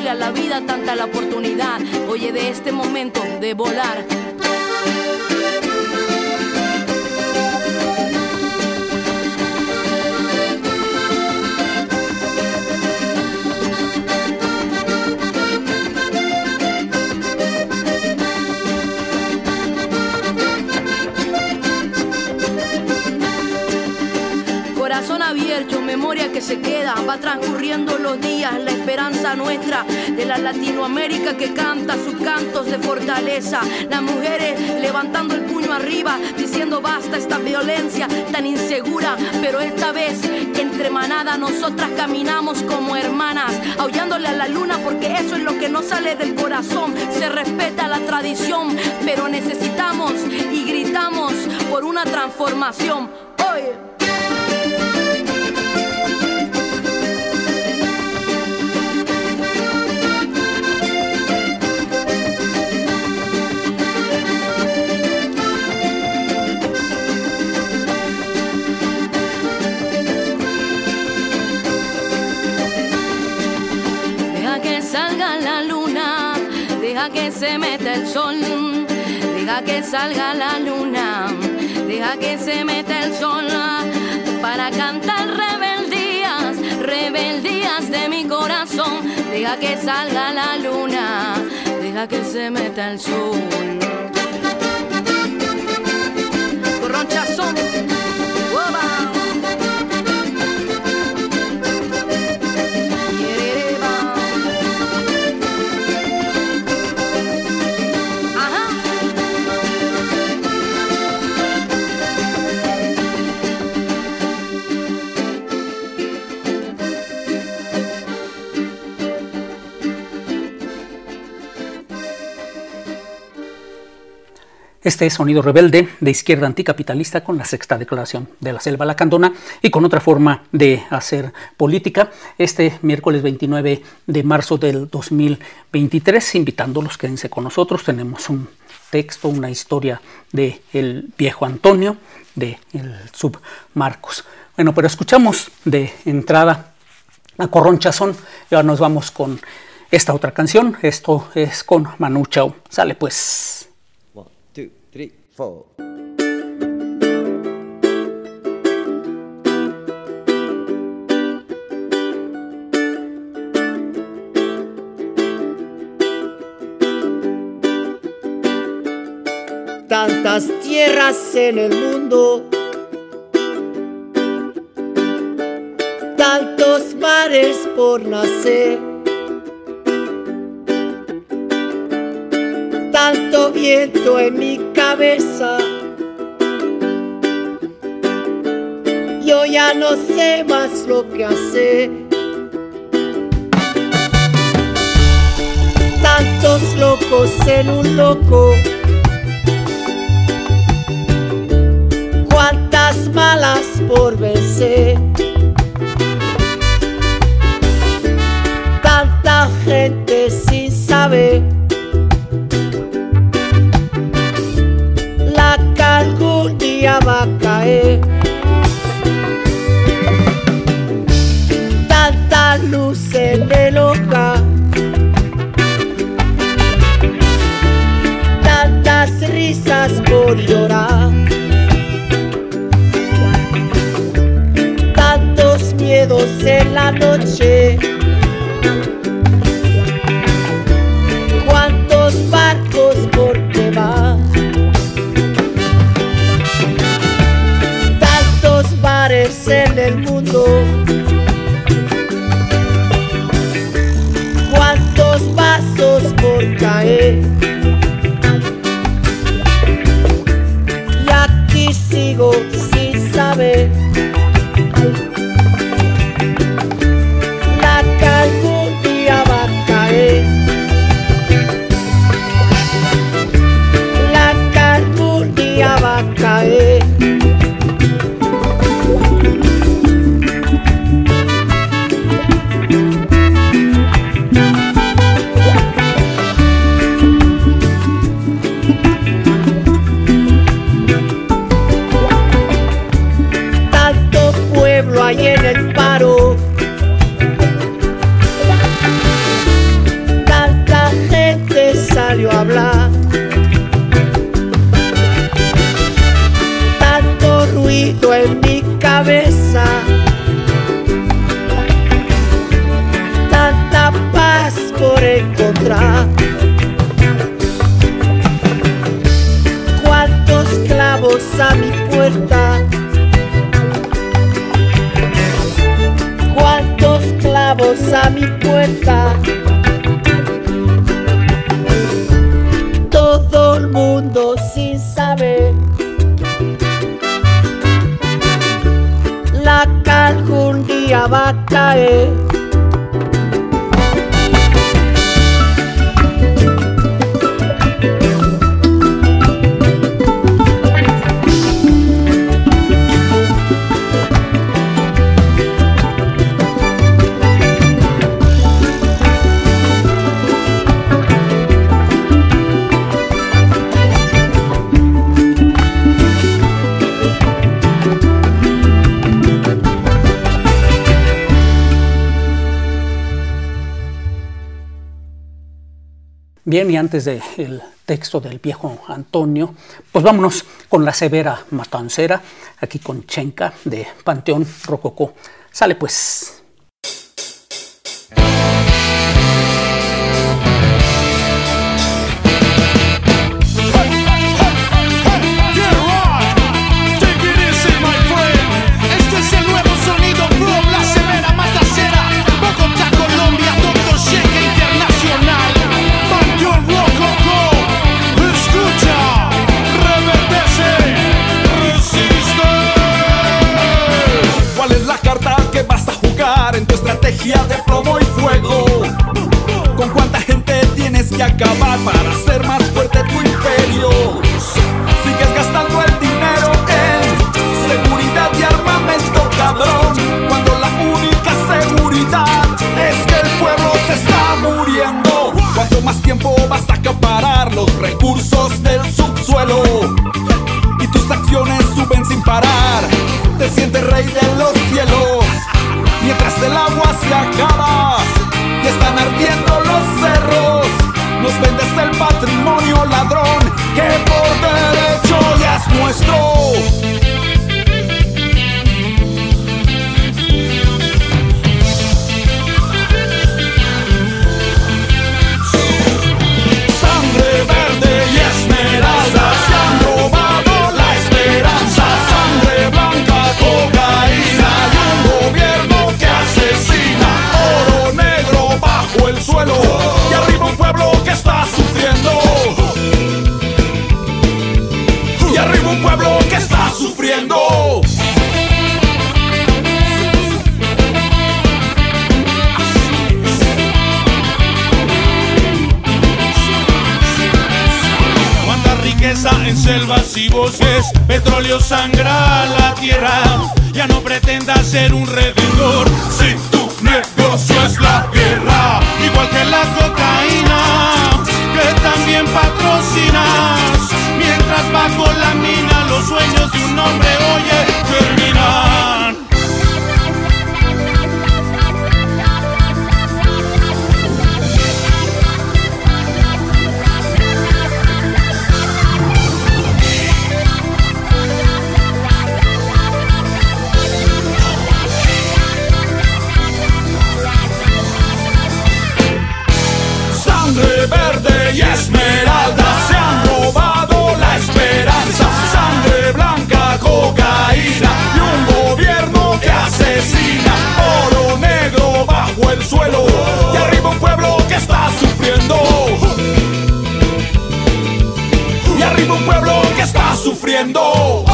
dándole a la vida tanta la oportunidad. Oye, de este momento de volar las mujeres levantando el puño arriba, diciendo basta esta violencia tan insegura, pero esta vez entre manada nosotras caminamos como hermanas, aullándole a la luna porque eso es lo que no sale del corazón, se respeta la tradición, pero necesitamos y gritamos por una transformación. Hoy se meta el sol, deja que salga la luna, deja que se meta el sol. Para cantar rebeldías, rebeldías de mi corazón, deja que salga la luna, deja que se meta el sol. Este es Sonido Rebelde de izquierda anticapitalista con la sexta declaración de la selva lacandona y con otra forma de hacer política. Este miércoles 29 de marzo del 2023, invitándolos, quédense con nosotros. Tenemos un texto, una historia de el viejo Antonio, de el sub Marcos. Bueno, pero escuchamos de entrada a Corronchazón y ahora nos vamos con esta otra canción. Esto es con Manu Chao. Sale pues. Tantas tierras en el mundo, tantos mares por nacer tanto viento en mi cabeza. Yo ya no sé más lo que hacer. Tantos locos en un loco. Cuántas malas por vencer. Tantas cae. Tanta luz en el hogar, tantas risas por llorar, tantos miedos en la noche. sin saber. La calca un día va a caer. Bien, y antes del texto del viejo Antonio, pues vámonos con la severa matancera, aquí con Chenca de Panteón Rococó. Sale pues. back sangrado. sufriendo.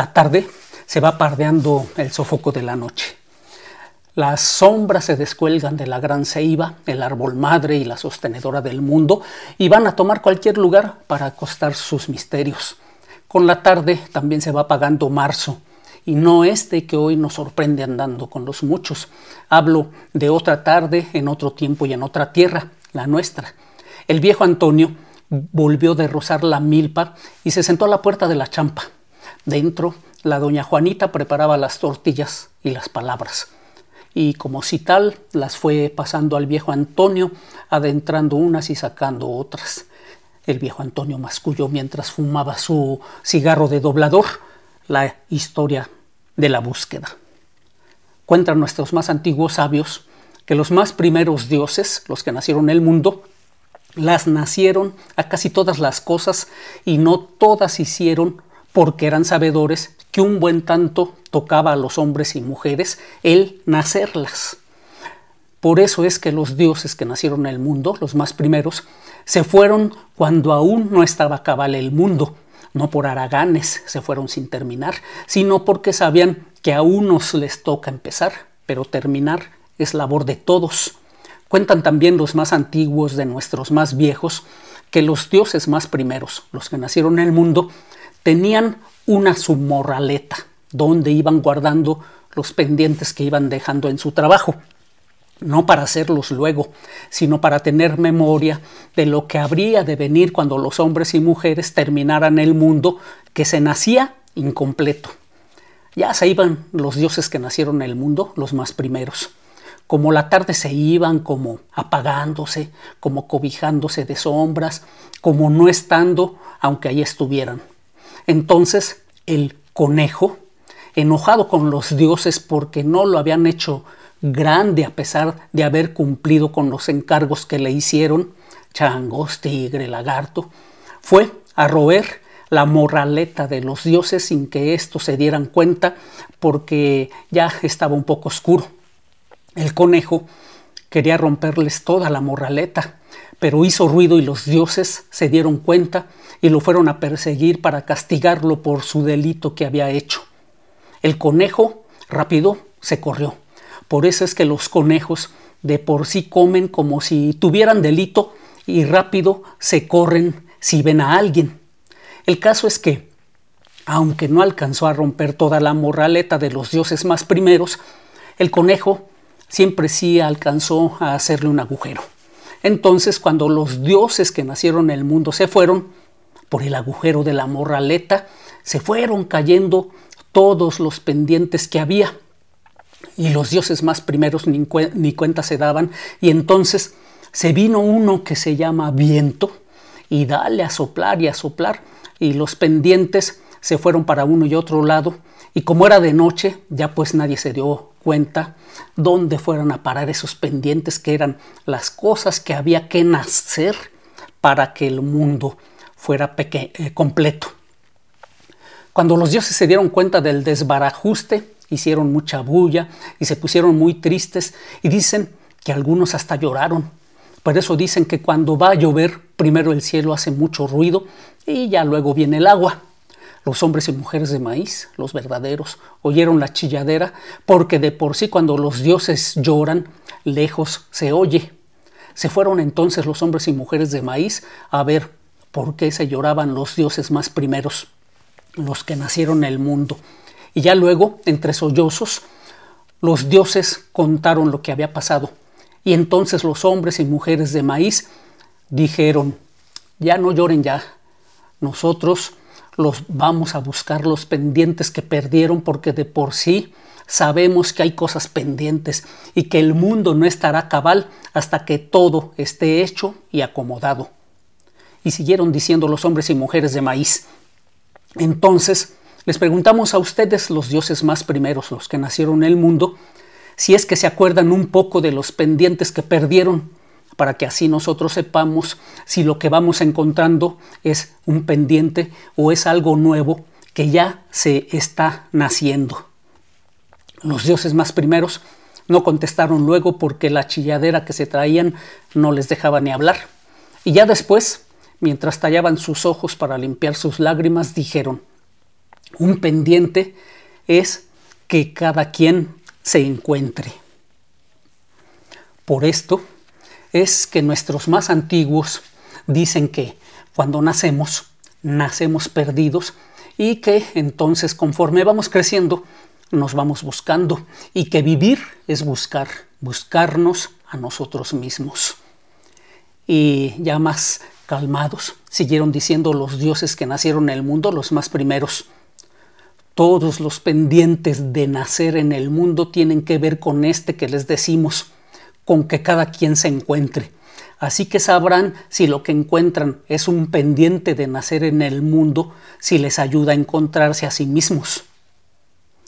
La tarde se va pardeando el sofoco de la noche. Las sombras se descuelgan de la gran ceiba, el árbol madre y la sostenedora del mundo, y van a tomar cualquier lugar para acostar sus misterios. Con la tarde también se va apagando marzo, y no es de que hoy nos sorprende andando con los muchos. Hablo de otra tarde, en otro tiempo y en otra tierra, la nuestra. El viejo Antonio volvió de rozar la milpa y se sentó a la puerta de la champa. Dentro, la doña Juanita preparaba las tortillas y las palabras. Y como si tal, las fue pasando al viejo Antonio, adentrando unas y sacando otras. El viejo Antonio masculló mientras fumaba su cigarro de doblador la historia de la búsqueda. Cuentan nuestros más antiguos sabios que los más primeros dioses, los que nacieron en el mundo, las nacieron a casi todas las cosas y no todas hicieron porque eran sabedores que un buen tanto tocaba a los hombres y mujeres el nacerlas. Por eso es que los dioses que nacieron en el mundo, los más primeros, se fueron cuando aún no estaba cabal el mundo, no por haraganes se fueron sin terminar, sino porque sabían que a unos les toca empezar, pero terminar es labor de todos. Cuentan también los más antiguos de nuestros más viejos que los dioses más primeros, los que nacieron en el mundo, tenían una submorraleta donde iban guardando los pendientes que iban dejando en su trabajo, no para hacerlos luego, sino para tener memoria de lo que habría de venir cuando los hombres y mujeres terminaran el mundo que se nacía incompleto. Ya se iban los dioses que nacieron en el mundo, los más primeros. Como la tarde se iban, como apagándose, como cobijándose de sombras, como no estando, aunque ahí estuvieran. Entonces el conejo, enojado con los dioses porque no lo habían hecho grande a pesar de haber cumplido con los encargos que le hicieron, changos, tigre, lagarto, fue a roer la morraleta de los dioses sin que éstos se dieran cuenta porque ya estaba un poco oscuro. El conejo quería romperles toda la morraleta, pero hizo ruido y los dioses se dieron cuenta y lo fueron a perseguir para castigarlo por su delito que había hecho. El conejo rápido se corrió. Por eso es que los conejos de por sí comen como si tuvieran delito y rápido se corren si ven a alguien. El caso es que, aunque no alcanzó a romper toda la morraleta de los dioses más primeros, el conejo siempre sí alcanzó a hacerle un agujero. Entonces, cuando los dioses que nacieron en el mundo se fueron, por el agujero de la morraleta, se fueron cayendo todos los pendientes que había. Y los dioses más primeros ni, ni, cuenta se daban. Y entonces se vino uno que se llama viento y dale a soplar y a soplar. Y los pendientes se fueron para uno y otro lado. Y como era de noche, ya pues nadie se dio cuenta dónde fueron a parar esos pendientes que eran las cosas que había que nacer para que el mundo fuera eh, completo. Cuando los dioses se dieron cuenta del desbarajuste, hicieron mucha bulla y se pusieron muy tristes y dicen que algunos hasta lloraron. Por eso dicen que cuando va a llover, primero el cielo hace mucho ruido y ya luego viene el agua. Los hombres y mujeres de maíz, los verdaderos, oyeron la chilladera, porque de por sí cuando los dioses lloran, lejos se oye. Se fueron entonces los hombres y mujeres de maíz a ver por qué se lloraban los dioses más primeros, los que nacieron en el mundo. Y ya luego, entre sollozos, los dioses contaron lo que había pasado. Y entonces los hombres y mujeres de maíz dijeron, ya no lloren ya, nosotros los vamos a buscar los pendientes que perdieron porque de por sí sabemos que hay cosas pendientes y que el mundo no estará cabal hasta que todo esté hecho y acomodado. Y siguieron diciendo los hombres y mujeres de maíz. Entonces, les preguntamos a ustedes, los dioses más primeros, los que nacieron en el mundo, si es que se acuerdan un poco de los pendientes que perdieron, para que así nosotros sepamos si lo que vamos encontrando es un pendiente o es algo nuevo que ya se está naciendo. Los dioses más primeros no contestaron luego porque la chilladera que se traían no les dejaba ni hablar. Y ya después, mientras tallaban sus ojos para limpiar sus lágrimas, dijeron, un pendiente es que cada quien se encuentre. Por esto es que nuestros más antiguos dicen que cuando nacemos, nacemos perdidos y que entonces conforme vamos creciendo, nos vamos buscando y que vivir es buscar, buscarnos a nosotros mismos. Y ya más calmados, siguieron diciendo los dioses que nacieron en el mundo, los más primeros. Todos los pendientes de nacer en el mundo tienen que ver con este que les decimos, con que cada quien se encuentre. Así que sabrán si lo que encuentran es un pendiente de nacer en el mundo, si les ayuda a encontrarse a sí mismos.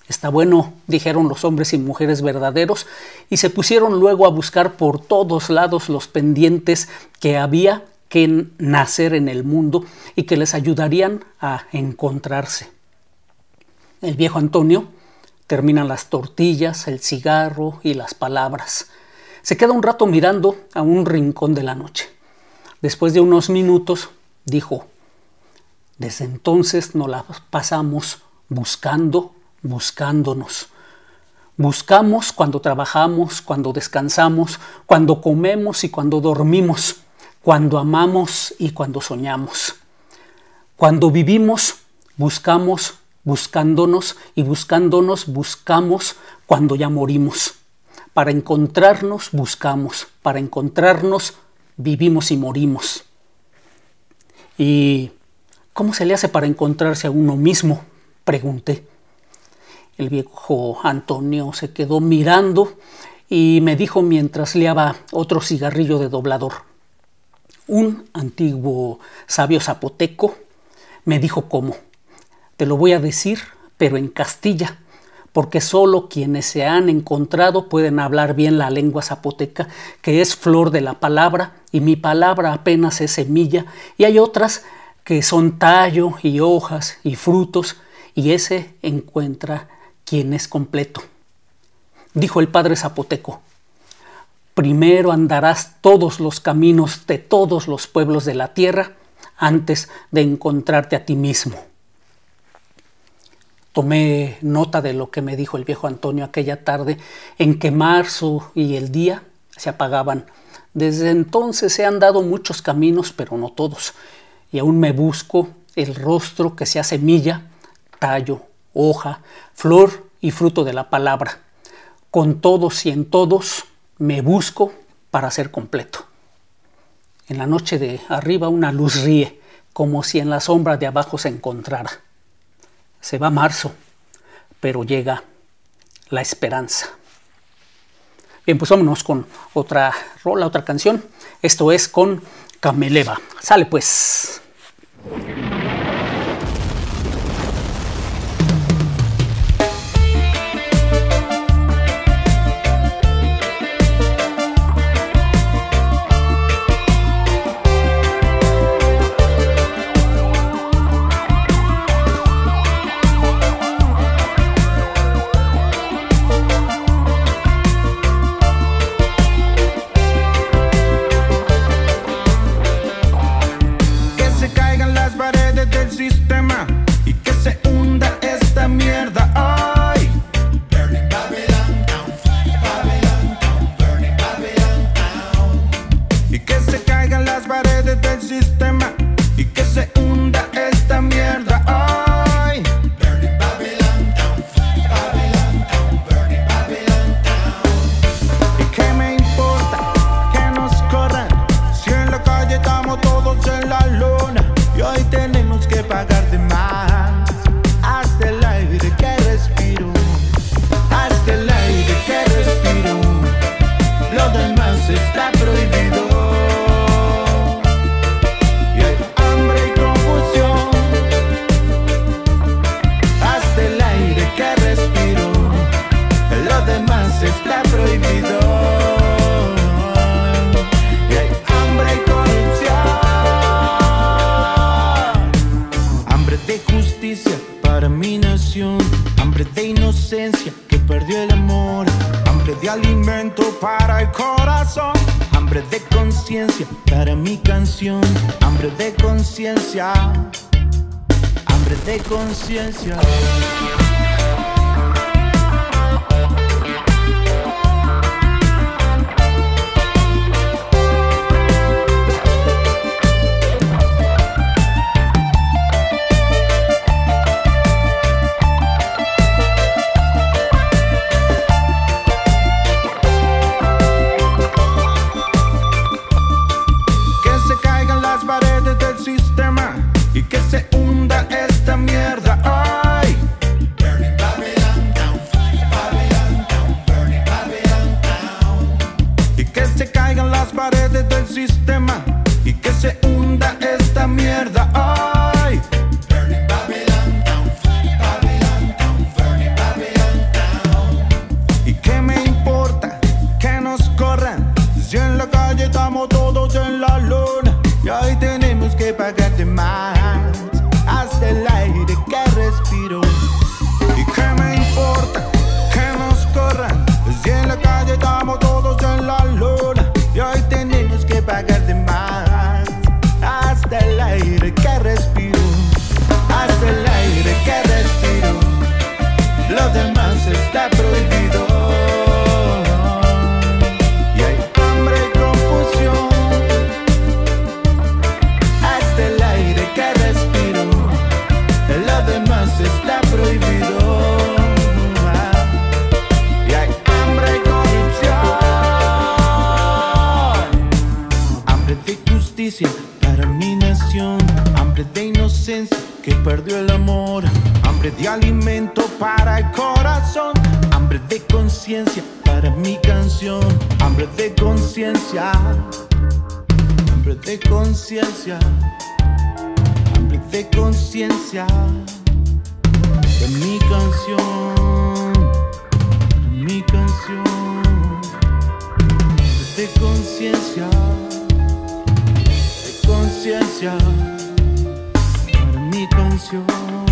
Está bueno, dijeron los hombres y mujeres verdaderos, y se pusieron luego a buscar por todos lados los pendientes que había que nacer en el mundo y que les ayudarían a encontrarse. El viejo Antonio termina las tortillas, el cigarro y las palabras. Se queda un rato mirando a un rincón de la noche. Después de unos minutos dijo, desde entonces nos la pasamos buscando buscándonos. Buscamos cuando trabajamos, cuando descansamos, cuando comemos y cuando dormimos, cuando amamos y cuando soñamos. Cuando vivimos, buscamos buscándonos y buscándonos buscamos cuando ya morimos. Para encontrarnos buscamos, para encontrarnos vivimos y morimos. ¿Y cómo se le hace para encontrarse a uno mismo? Pregunté. El viejo Antonio se quedó mirando y me dijo mientras leaba otro cigarrillo de doblador. Un antiguo sabio zapoteco me dijo cómo. Te lo voy a decir, pero en Castilla, porque solo quienes se han encontrado pueden hablar bien la lengua zapoteca, que es flor de la palabra, y mi palabra apenas es semilla, y hay otras que son tallo y hojas y frutos, y ese encuentra quien es completo. Dijo el padre zapoteco, primero andarás todos los caminos de todos los pueblos de la tierra antes de encontrarte a ti mismo. Tomé nota de lo que me dijo el viejo Antonio aquella tarde en que marzo y el día se apagaban. Desde entonces se han dado muchos caminos, pero no todos, y aún me busco el rostro que sea semilla, tallo, hoja, flor y fruto de la palabra. Con todos y en todos me busco para ser completo. En la noche de arriba una luz ríe, como si en la sombra de abajo se encontrara. Se va marzo, pero llega la esperanza. Bien, pues vámonos con otra rola, otra canción. Esto es con Cameleva. Sale pues. Para mi canción. Hambre de conciencia. Hambre de conciencia. Canción. Hambre de conciencia. Hambre de conciencia. Hambre de conciencia. De mi canción. De mi canción. Hambre de conciencia. De conciencia. Para mi canción.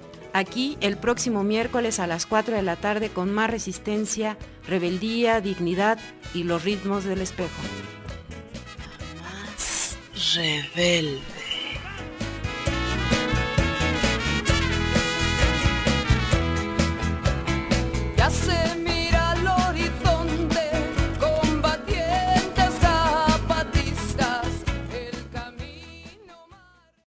Aquí el próximo miércoles a las 4 de la tarde con más resistencia, rebeldía, dignidad y los ritmos del espejo. Más rebelde.